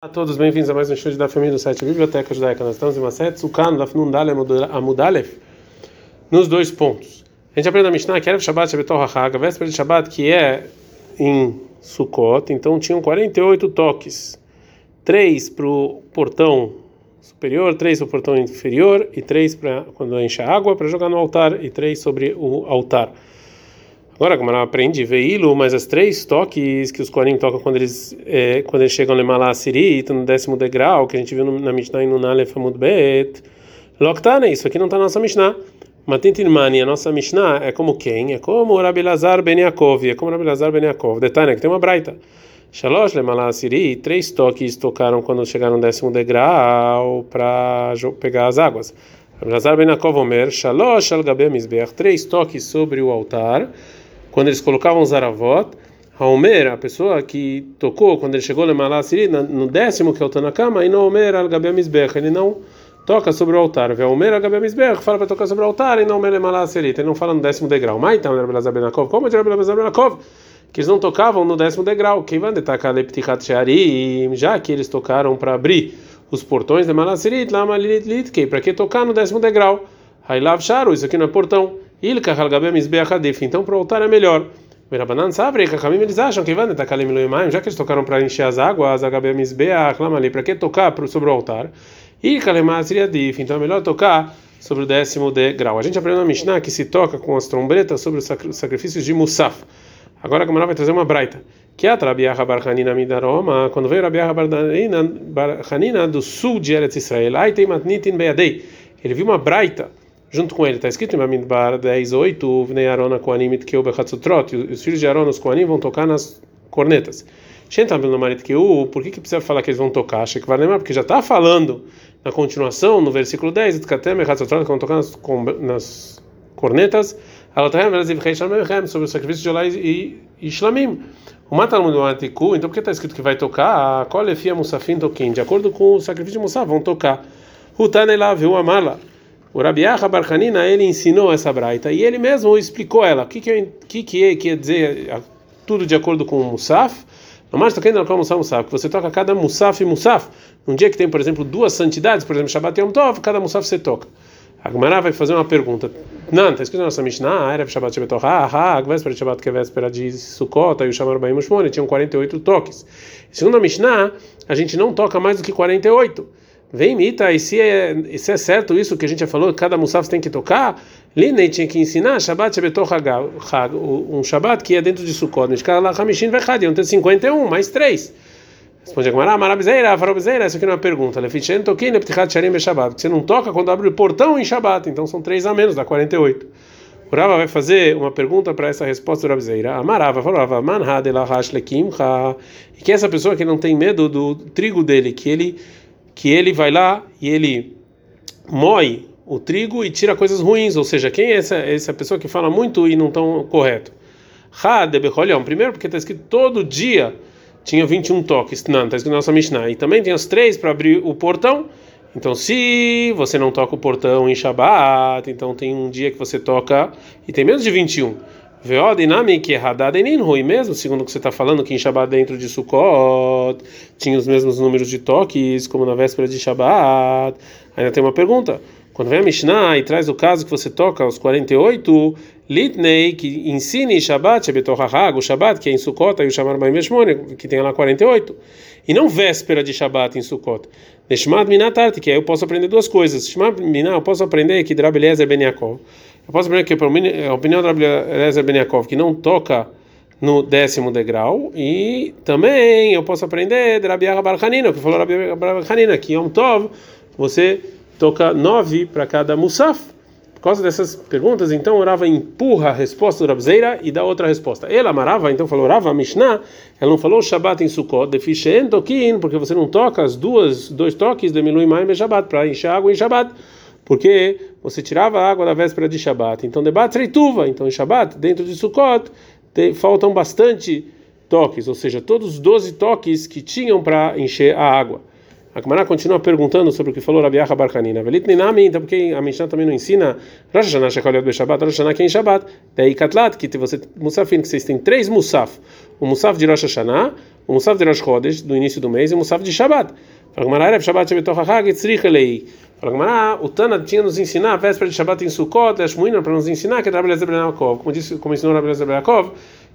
Olá a todos, bem-vindos a mais um estudo da família do site Biblioteca Judaica. Nós estamos em Maset Sukan, Lafnundale Amudalef, nos dois pontos. A gente aprende a Mishnah que era Shabbat Shabbator HaHag, a véspera de Shabbat, que é em Sukkot, então tinham 48 toques. Três para o portão superior, três para o portão inferior, e três para quando enche a água para jogar no altar, e três sobre o altar. Agora, como ela aprende, veílo, mas as três toques que os Kohanim tocam quando eles, é, quando eles chegam Lemala Siri, no décimo degrau, que a gente viu na Mishnah e no Nalef Amud Bet, Loktane, isso aqui não está na nossa Mishnah. Matintirmani, a nossa Mishnah é como quem? É como Rabi Lazar Ben Yaakov, é como Rabi Lazar Ben Yaakov. Detalhe, que tem uma braita. Shalosh Lemala Siri, três toques tocaram quando chegaram no décimo degrau para pegar as águas. Rabi Lazar Ben Yaakov Omer, Shalosh Al Gabe Mizbeach, três toques sobre o altar quando eles colocavam Zaravot, Haomer, a pessoa que tocou quando ele chegou no décimo que é o Tanakama, e não Omer al Gabi ele não toca sobre o altar. Vê Omer al Gabi fala para tocar sobre o altar, e não Omer ele não fala no décimo degrau. Mas então, Rabelazar como é Rabelazar Benakov? Que eles não tocavam no décimo degrau. Quem vai destacar Leptichat Shearim, já que eles tocaram para abrir os portões de Malaserit, lá Malilit para que tocar no décimo degrau? Hailav Sharu, isso aqui não é portão. Ilka halgabem isbeachadif. Então para o altar é melhor. Merabanan sabre, Kachamim eles acham que vai takalim loimaim, já que eles tocaram para encher as águas, agabem isbeach, lama ali, para que tocar sobre o altar? E kalemasriadif. Então é melhor tocar sobre o décimo degrau. A gente aprendeu na Mishnah que se toca com as trombetas sobre os sacrifícios de Musaf. Agora a Gamara vai trazer uma braita. Que a Rabiaha Barhanina Midaroma, quando veio Rabiaha Barhanina do sul de Eretz Israel, aí tem Matnitin Beadei. Ele viu uma braita junto com ele. Está escrito em Bamidbar 10:8, Vnei Arona Koanim Itkeu Bechatzutrot, os filhos de Arona, os Koanim, vão tocar nas cornetas. Shentam no Marit por que que precisa falar que eles vão tocar? Achei que vai lembrar, porque já está falando na continuação, no versículo 10, Itkatem Bechatzutrot, que vão tocar nas, nas cornetas, sobre o sacrifício de Olá e, e Shlamim. O Matalmud do Antiku, então por que está escrito que vai tocar? A Kolefia Musafim Toquim, de acordo com o sacrifício de Musaf, vão tocar. Hutanela viu a mala. O Rabiaha Barhanina, ele ensinou essa braita e ele mesmo explicou ela. O que que, que, que é, quer dizer tudo de acordo com o Musaf? No mais, toquei no Musaf Musaf, que você toca cada Musaf e Musaf. Um dia que tem, por exemplo, duas santidades, por exemplo, Shabbat e Yom Tov, cada Musaf você toca. A Gemara vai fazer uma pergunta. Não, está escrito na nossa Mishnah, era Shabbat Shabbat Torah, a véspera de Shabbat que é véspera de Sukkot, e o Shamar Baim Shmone, tinham 48 toques. Segundo a Mishnah, a gente não toca mais do que 48. Vem Mita, e se é, se é certo isso que a gente já falou, cada Musaf tem que tocar, Linei tinha que ensinar Shabbat Shebetor Hag, um Shabbat que é dentro de Sukkot, Nishkala Hamishin Vechad, iam ter 51, mais 3. Responde a Gemara, Marabizeira, Farobizeira, essa aqui não é uma pergunta. Lefichen Tokin, Neptichat Sharim Beshabbat, você não toca quando abre o portão em Shabbat, então são 3 a menos, dá 48. O Rava vai fazer uma pergunta para essa resposta do Rabizeira. Amarava, falava, Manha de la Lekim, e que essa pessoa que não tem medo do trigo dele, que ele que ele vai lá e ele moe o trigo e tira coisas ruins, ou seja, quem é essa, essa pessoa que fala muito e não tão correto? Ha de primeiro porque está escrito todo dia tinha 21 toques, não, está escrito na nossa Mishnah, e também tem os três para abrir o portão. Então, se você não toca o portão em Shabat, então tem um dia que você toca e tem menos de 21. Veodinamik Hadadenin Rui mesmo, segundo o que você está falando, que em Shabbat dentro de Sukkot tinha os mesmos números de toques, como na véspera de Shabbat. Ainda tem uma pergunta. Quando vem a Mishnah e traz o caso que você toca aos 48, Litnei, que ensine Shabbat, Shebetohahag, o Shabbat, que é em Sukkot, e o Shamar Baim que tem lá 48, e não véspera de Shabbat em Sukkot. Neshmad Minatart, que aí eu posso aprender duas coisas. Shmad Minah, eu posso aprender que Drabeliezer Ben Yaakov. Eu posso aprender que a opinião do Rabbi Ben Yaakov, que não toca no décimo degrau, e também eu posso aprender de Rabi Hanina, que falou Rabi Hanina, que Yom Tov, você toca nove para cada Musaf. Por causa dessas perguntas, então orava empurra a resposta do Rabzeira e dá outra resposta. Ela amarava, então falou orava Mishnah, ela não falou Shabbat em Sukkot, toquin, porque você não toca as duas dois toques de e Maim Shabbat para encher água em Shabbat porque você tirava a água da véspera de Shabat. Então, debate reituva. Então, em Shabat, dentro de Sukkot, tem, faltam bastante toques, ou seja, todos os 12 toques que tinham para encher a água. A Gemara continua perguntando sobre o que falou Rabiacha Barcanina. Velit então porque a Mishnah também não ensina Rosh Hashanah Shekoliot Beshabat, Rosh Hashanah que é Shabat. Daí Katlat, que você, Musafin, que vocês têm três Musaf. O Musaf de Rosh Hashanah, o Musaf de Rosh Chodesh, do início do mês, e o Musaf de Shabbat. Fala Gamara, Shabbat o Tana tinha nos ensinar a véspera de Shabbat em Sukkot, Ashmuina, para nos ensinar que é Rabbi Lezer como, disse, como ensinou Rabbi Lezer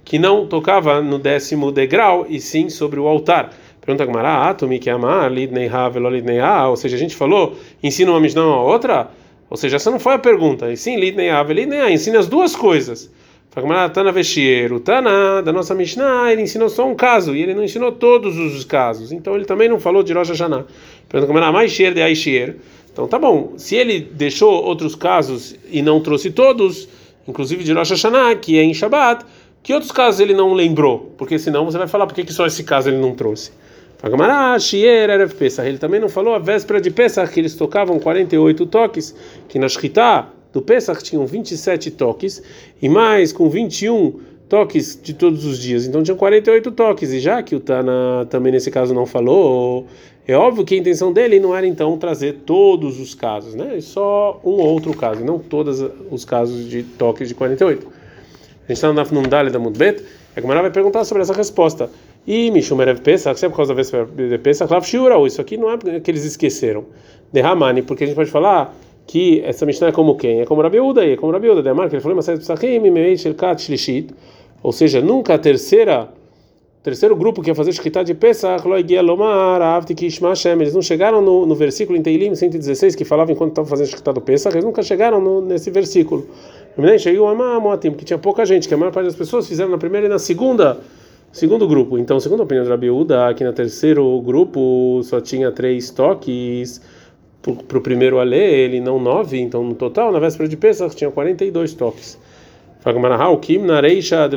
que não tocava no décimo degrau, e sim sobre o altar. Pergunta Gamara, Atumi que amar, Lidnei Ha, Velo Lidnei Ha, ou seja, a gente falou, ensina uma Mishnah a outra? Ou seja, essa não foi a pergunta, e sim Lidnei Ha, Lidnei Ha, ensina as duas coisas. Fala Tana Veshier, o Tana da nossa Mishnah, ele ensinou só um caso, e ele não ensinou todos os casos, então ele também não falou de Rosh Hashanah. Pergunta Gamara, mais Shier de Aishier. Então tá bom, se ele deixou outros casos e não trouxe todos, inclusive de Rosh Hashanah, que é em Shabbat, que outros casos ele não lembrou? Porque senão você vai falar por que só esse caso ele não trouxe. Fala Shier Erev Pesach. Ele também não falou a véspera de Pesach que eles tocavam 48 toques, que na Shkita do Pesach tinham 27 toques, e mais com 21 toques de todos os dias. Então tinham 48 toques, e já que o Tana também nesse caso não falou, é óbvio que a intenção dele não era então trazer todos os casos, né? Só um ou outro caso, não todos os casos de toques de 48. A gente está no Nafnundale da Mudbet, a Gemara vai perguntar sobre essa resposta. E Mishum Erev Pesach, se é por causa da vez de Pesach, Lav Shiura, isso aqui não é que eles esqueceram. De Ramani, porque a gente pode falar que essa Mishnah é como quem? É como Rabi Uda, é como Rabi Uda, de que ele falou, ou seja, nunca a terceira terceiro grupo que ia fazer Shkita de Pesach, eles não chegaram no, no versículo em Teilim 116 que falava enquanto estavam fazendo Shkita do Pesach, eles nunca chegaram no, nesse versículo. Chegou a Moatim, porque tinha pouca gente, que a maior parte das pessoas fizeram na primeira e na segunda segundo grupo. Então, segundo a opinião de Rabi Uda, aqui no terceiro grupo só tinha três toques para o primeiro ale, ele não nove, então no total, na véspera de Pesach, tinha 42 toques. Kim, de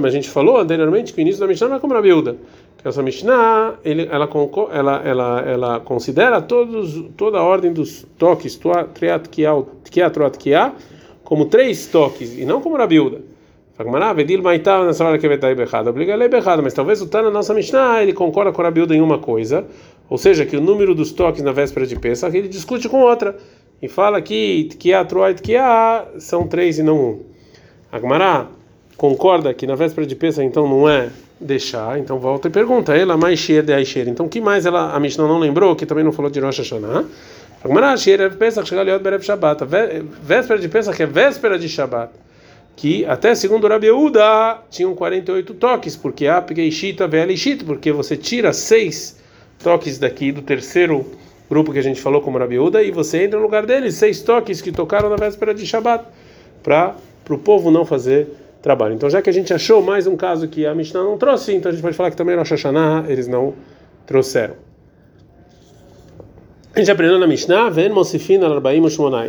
mas a gente falou anteriormente que o início da Mishnah não é como Rabiuda. Que essa Mishnah, ele, ela, ela, ela, ela considera todos, toda a ordem dos toques, Triat como três toques, e não como Vedil Maitav, nessa hora que a mas talvez o Tana, nossa Mishnah, ele concorda com Rabiuda em uma coisa ou seja, que o número dos toques na véspera de Pesach ele discute com outra e fala que que a troit que a são três e não um. Agmará concorda que na véspera de Pesach então não é deixar, então volta e pergunta ela mais cheia de Aisher. Então que mais ela a Mishnah não lembrou que também não falou de Rosh Hashanah? Agmará cheia de Pesach chega ali Berev Shabbat. Véspera de Pesach é véspera de Shabbat. Que até segundo Rabi Yehuda tinham 48 toques, porque a Pegeishita Velishita, porque você tira seis toques daqui do terceiro grupo que a gente falou como Rabiúda e você entra no lugar deles, seis toques que tocaram na véspera de Shabat, para o povo não fazer trabalho. Então, já que a gente achou mais um caso que a Mishnah não trouxe, então a gente pode falar que também Rosh Hashanah eles não trouxeram. A gente aprendeu na Mishnah,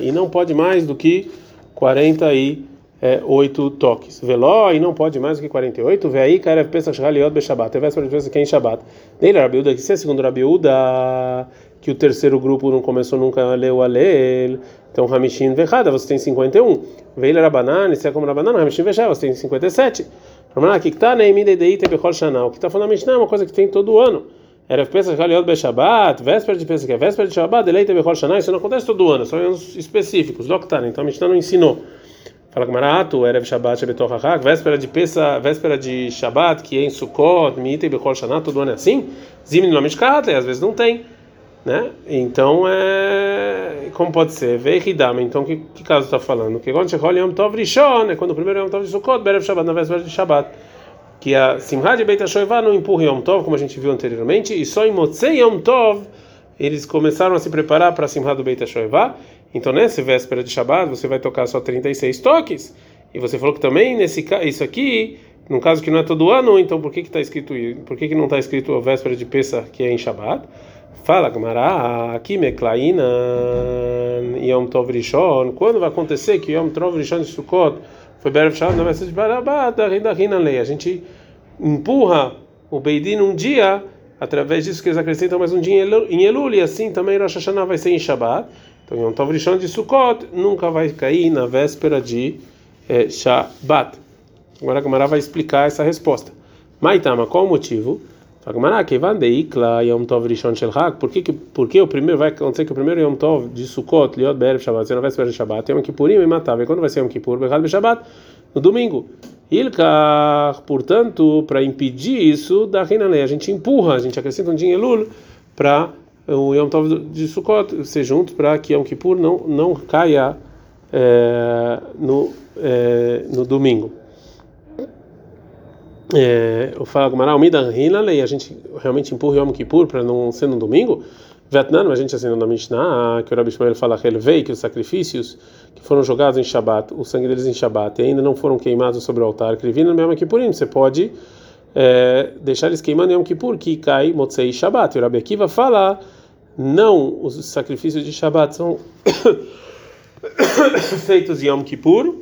e não pode mais do que 40 e é, oito toques. Veló, e não pode mais do que 48. Vê aí, cara, pensa Shaliot Beshabat. É véspera de pensa que é em Shabat. Nele, Rabiuda, que se é segundo Rabiuda, que o terceiro grupo não começou nunca a ler o Alel. Então, Hamishin Vechada, você tem 51. Veile Rabanan, se é como Rabanan, Hamishin Vechada, você tem 57. Rabanan, que está na Emida Deita Bechol Shana. O que está falando na Mishnah é uma coisa que tem todo ano. Era pensa Shaliot Beshabat, véspera de pensa que é véspera de Shabat, Deleita Bechol Shana. Isso não acontece todo ano, são anos específicos. Doctana, então a Mishnah não ensinou. Fala Gmarato, Erev Shabbat Shebetor Hachak, véspera de Pesa, véspera de Shabbat, que é em Sukkot, Mitei Bechol Shana, todo ano é assim? Zimin Lomish Kahatle, às vezes não tem, né? Então, é... como pode ser? Veihidam, então que, que caso está falando? Que quando Shechol Yom Tov Rishon, é quando o primeiro Yom Tov de Sukkot, Erev Shabbat, na véspera de Shabbat. Que a Simha de Beit HaShoivah não empurra Yom Tov, como a gente viu anteriormente, e só em Motzei Yom Tov eles começaram a se preparar para a Simha do Beit HaShoivah, então, nessa véspera de Shabbat, você vai tocar só 36 toques. E você falou que também nesse isso aqui, no caso que não é todo ano, então por que que está escrito Por que que não está escrito a véspera de Pesach que é em Shabbat? Fala, Gamara, aqui Meklaina Yom Tov Rishon. Quando vai acontecer que Yom Tov Rishon de Sukkot foi Berev Shabbat na véspera de Barabat, da Rina Lei? A gente empurra o Beidin um dia através disso que eles acrescentam mais um dia em Elul e assim também Rosh Hashanah vai ser em Shabbat. Então, Yom Tov Rishon de Sukkot nunca vai cair na véspera de é, Shabbat. Agora a Gamara vai explicar essa resposta. Maitama, qual o motivo? Tov Rishon Shel Por que o primeiro vai acontecer que o primeiro Yom Tov de Sukkot, Liot Berev Shabbat, na véspera de Shabbat, Yom Kippurim e Matav. E quando vai ser Yom Kippur, Bechad Shabbat? No domingo. Ilkar, portanto, para impedir isso, da Rinalei, a gente empurra, a gente acrescenta um din Elul para o Yom Tov de Sukkot ser juntos para que Yom Kippur não, não caia é, no, é, no domingo. É, eu falo Gmará, o Midan Rinalei, a gente realmente empurra Yom Kippur para não ser no domingo. Vietnã, a gente assina na Mishnah, que o Rabi Shmuel fala Helvei, que os sacrifícios que foram jogados em Shabat, o sangue deles em Shabat, e ainda não foram queimados sobre o altar, Krivina mesmo Kippurim, você pode é, deixar eles queimando em Yom Kippur, que cai Motzei Shabat. E o Rabi Akiva fala, não, os sacrifícios de Shabat são feitos em Yom Kippur,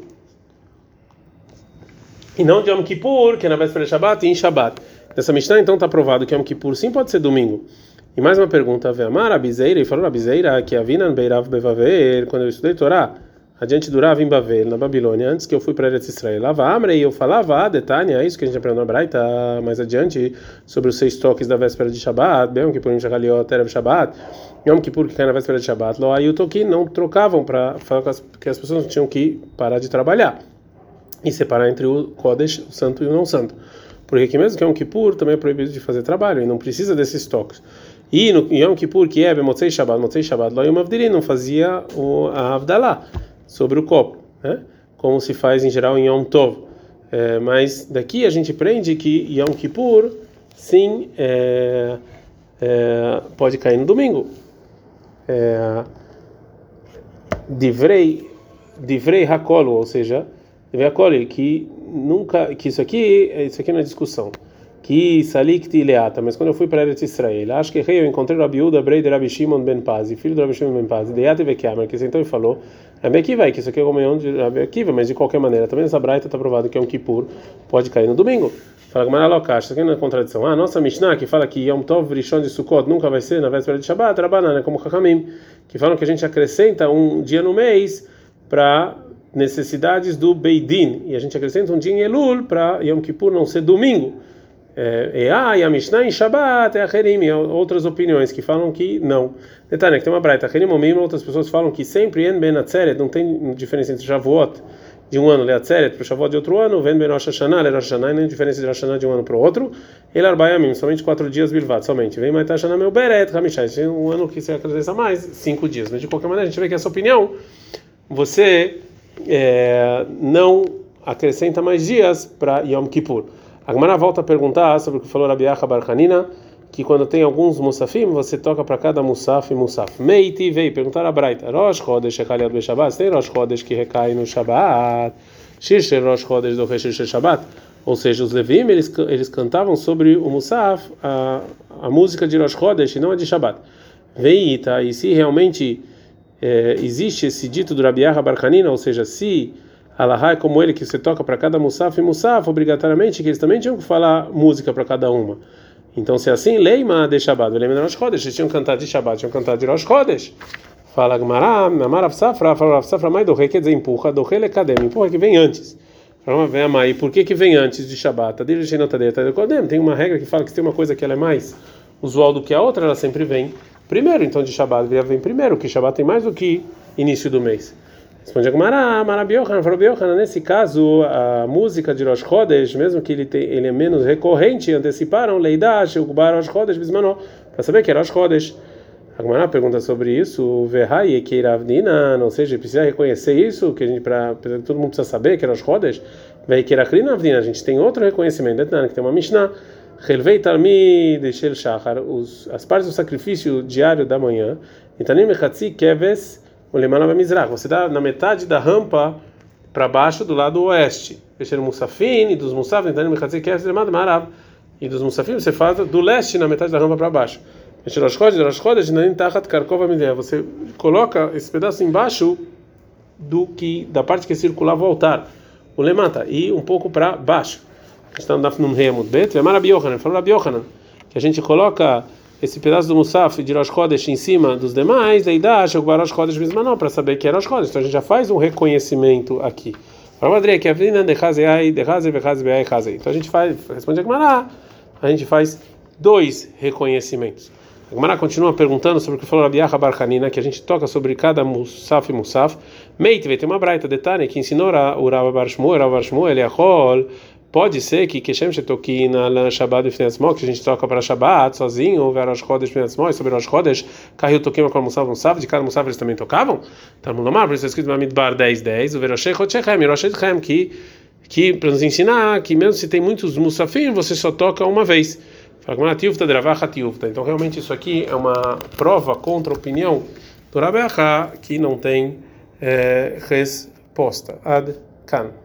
e não de Yom Kippur, que é na véspera de Shabat, e em Shabat. Nessa Mishnah, então, está provado que Yom Kippur sim pode ser domingo. E mais uma pergunta, Ve'amar Abizeira, e falou Abizeira que a Vinan Beirav Bevaver, quando eu estudei Torá, adiante durava em Bavel, na Babilônia, antes que eu fui para Eretz Israel. Lava Amrei, eu falava, ah, Detânia, é isso que a gente aprendeu na Braita, mais adiante, sobre os seis toques da véspera de Shabbat, Bem que Shagaliot, Erev Shabbat, Yom Kippur, que cai na véspera de Shabbat, Lo aí o Toki não trocavam para que as pessoas tinham que parar de trabalhar e separar entre o Kodesh, o santo e o não santo. Porque que mesmo que é um Kippur, também é proibido de fazer trabalho, e não precisa desses toques. E no Yom Kippur, que é Motzei Shabbat, Motzei Shabbat, Lo Yom Avdiri, não fazia o, a Avdalá sobre o copo, né? como se faz em geral em Yom Tov. É, mas daqui a gente aprende que Yom Kippur, sim, é, é, pode cair no domingo. É, divrei, divrei Hakolo, ou seja, divrei Hakolo, que nunca, que isso aqui, isso aqui não é discussão que salikti leata, mas quando eu fui para Eretz Israel, acho que rei eu encontrei Rabi Uda Brei de Rabi Shimon ben Pazi, filho de Rabi Shimon ben Pazi, de Yate Vekiamer, que sentou e falou, Rabi Akiva, que isso aqui é comunhão de Rabi Akiva, mas de qualquer maneira, também nessa braita está provado que é um Kippur, pode cair no domingo. Fala com Lokash, isso aqui não é contradição. Ah, nossa Mishnah, que fala que Yom Tov Rishon de Sukkot nunca vai ser na véspera de Shabbat, Rabanana, como Hakamim, que falam que a gente acrescenta um dia no mês para necessidades do Beidin, e a gente acrescenta um dia em Elul para Yom Kippur não ser domingo. É, ah, e a Mishnah em Shabbat é a Herim, outras opiniões que falam que não. Detalhe, que tem uma braita, Herim ou outras pessoas falam que sempre en ben atzeret, não tem diferença entre Shavuot de um ano, le atzeret, para Shavuot de outro ano, ven ben Rosh Hashanah, le Rosh Hashanah, nem diferença de Rosh Hashanah de um ano para o outro, ele arbayamim, somente quatro dias bilvat, somente. Vem mais Hashanah meu beret, Hamishai, um ano que você acrescenta mais, cinco dias. Mas de qualquer maneira, a gente vê que essa opinião, você é, não acrescenta mais dias para Yom Kippur. A Gemara volta a perguntar sobre o que falou Rabi Acha Barhanina, que quando tem alguns musafim, você toca para cada musaf e musaf. Meiti veio perguntar a Braita, Rosh Chodesh Echaliad Be Shabbat, tem Rosh Chodesh que recai no Shabbat, Shir Rosh Chodesh do Shir Shabbat, ou seja, os Levim, eles, eles cantavam sobre o musaf, a, a música de Rosh Chodesh e não a de Shabbat. Veita, e se realmente é, existe esse dito do Rabi Acha ou seja, se Alahá é como ele que você toca para cada musaf e musaf, obrigatoriamente, que eles também tinham que falar música para cada uma. Então, se é assim, leima de Shabbat, leima de Rosh Chodesh, eles tinham cantado de Shabbat, tinham cantado de Rosh Chodesh. Fala Gmará, Amar Safra, fala Safra, mais do rei, quer dizer, empurra, do rei lecadem, empurra que vem antes. Fala, vem a por que que vem antes de Shabbat? Tem uma regra que fala que se tem uma coisa que ela é mais usual do que a outra, ela sempre vem primeiro. Então, de Shabbat, vem primeiro, que Shabbat tem mais do que início do mês. Responde Agmará, Marabiohan, falou nesse caso, a música de Rosh Chodesh, mesmo que ele, tem, ele é menos recorrente, anteciparam Leidash, Ukubar Rosh Chodesh, Bismanó, para saber que é Rosh Chodesh. Agmará pergunta sobre isso, Verhai Ekeiravnina, ou seja, precisa reconhecer isso, que a gente, para todo mundo precisa saber que é Rosh Chodesh, Veikeirakrinavnina, a gente tem outro reconhecimento, que tem uma Mishnah, Helvei Talmid Shel Shachar, as partes do sacrifício diário da manhã, Itanim Mechatzi Keves, o Lemana Mizrach. Você dá na metade da rampa para baixo do lado oeste. Fechando Musafim e dos Musafim, então Mechatzi Keres Lemad Marav. E dos Musafim você faz do leste na metade da rampa para baixo. Chodesh, Rosh Chodesh, Nanim Tachat Karkova Mideh. Você coloca esse pedaço embaixo do que da parte que circulava o altar. O Lemata e um pouco para baixo. Está no Dafnum Reamud Bet. Lemara Biochanan. Falou Biochanan que a gente coloca esse pedaço do Musaf de Rosh Chodesh em cima dos demais, daí dá Rosh Chodesh Bismanó, para saber que é Rosh Chodesh. Então a gente já faz um reconhecimento aqui. Então a gente faz, responde a Gemara, a gente faz dois reconhecimentos. A Gemara continua perguntando sobre o que falou Rabi Yaha Barhanina, que a gente toca sobre cada Musaf e Musaf. Meitive, tem uma braita detalhe que ensinou o Rav Bar Shmuel, Rav Bar Shmuel, Yachol, pode ser que Keshem Shetokina na Shabbat e Finansmó, que a gente toca para Shabbat sozinho, ou Verosh Chodesh Finansmó, sobre Rosh Chodesh, Kahil Tokima com Musaf Musaf, de cada Musaf eles também tocavam? Talmud Lomar, por isso é escrito no Amidbar 10, 10, o Verosh Chodshechem, e Rosh Chodshechem, que que para nos ensinar que mesmo se tem muitos musafim, você só toca uma vez. Então realmente isso aqui é uma prova contra a opinião do Rabi que não tem é, resposta. Ad kan.